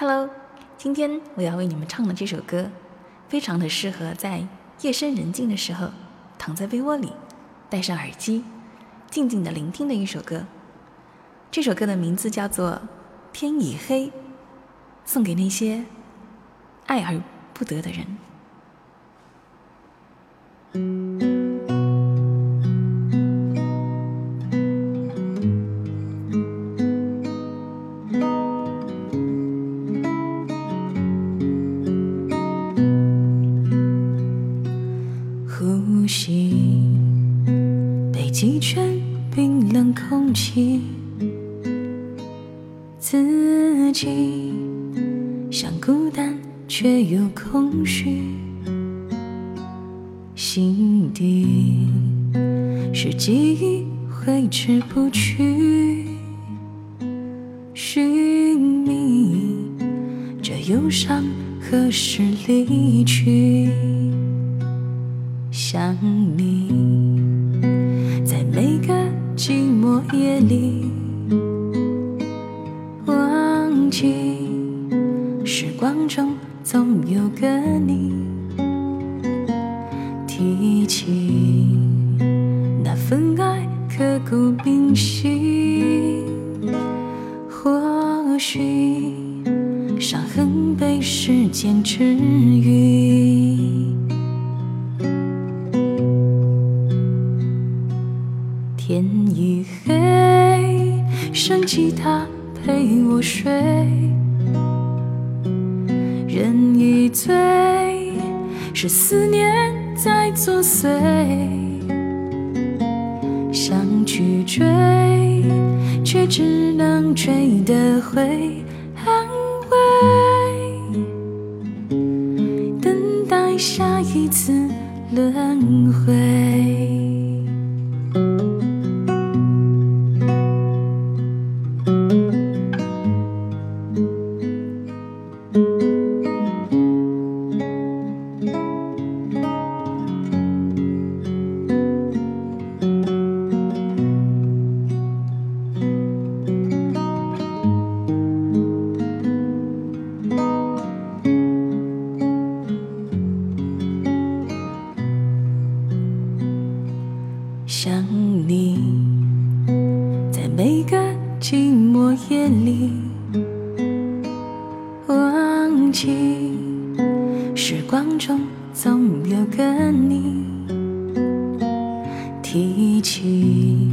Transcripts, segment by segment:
Hello，今天我要为你们唱的这首歌，非常的适合在夜深人静的时候，躺在被窝里，戴上耳机，静静的聆听的一首歌。这首歌的名字叫做《天已黑》，送给那些爱而不得的人。呼吸，北极圈冰冷空气，自己像孤单却又空虚，心底是记忆挥之不去，寻觅这忧伤何时离去。想你，在每个寂寞夜里，忘记时光中总有个你，提起那份爱刻骨铭心，或许伤痕被时间治愈。黑，剩吉他陪我睡。人已醉，是思念在作祟。想去追，却只能追得回安慰，等待下一次轮回。每个寂寞夜里，忘记时光中总有个你，提起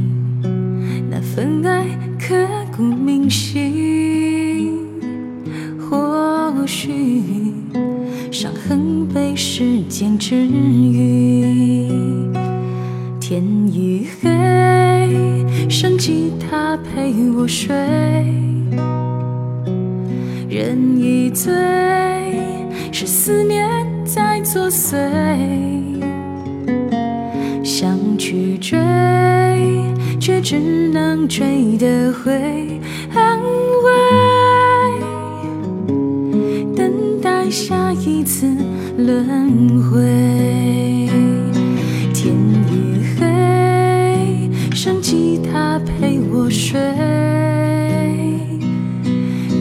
那份爱刻骨铭心，或许伤痕被时间治愈。天已黑，剩吉他陪我睡。人已醉，是思念在作祟。想去追，却只能追得回安慰，等待下一次轮回。陪我睡。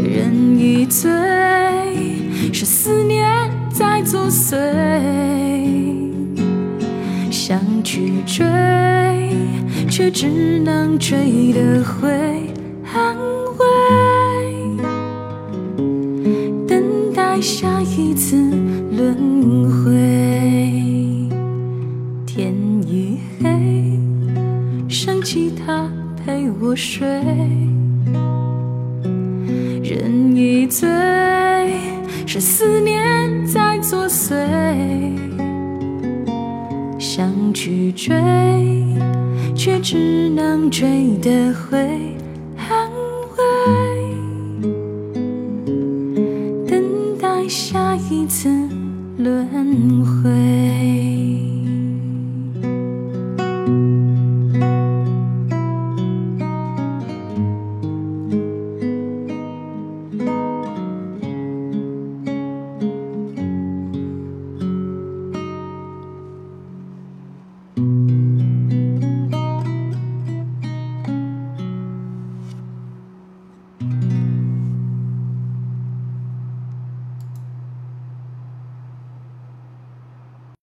人已醉，是思念在作祟。想去追，却只能追得回安慰，等待下一次轮回。天已黑，剩吉他陪我睡。人已醉，是思念在作祟。想去追，却只能追得回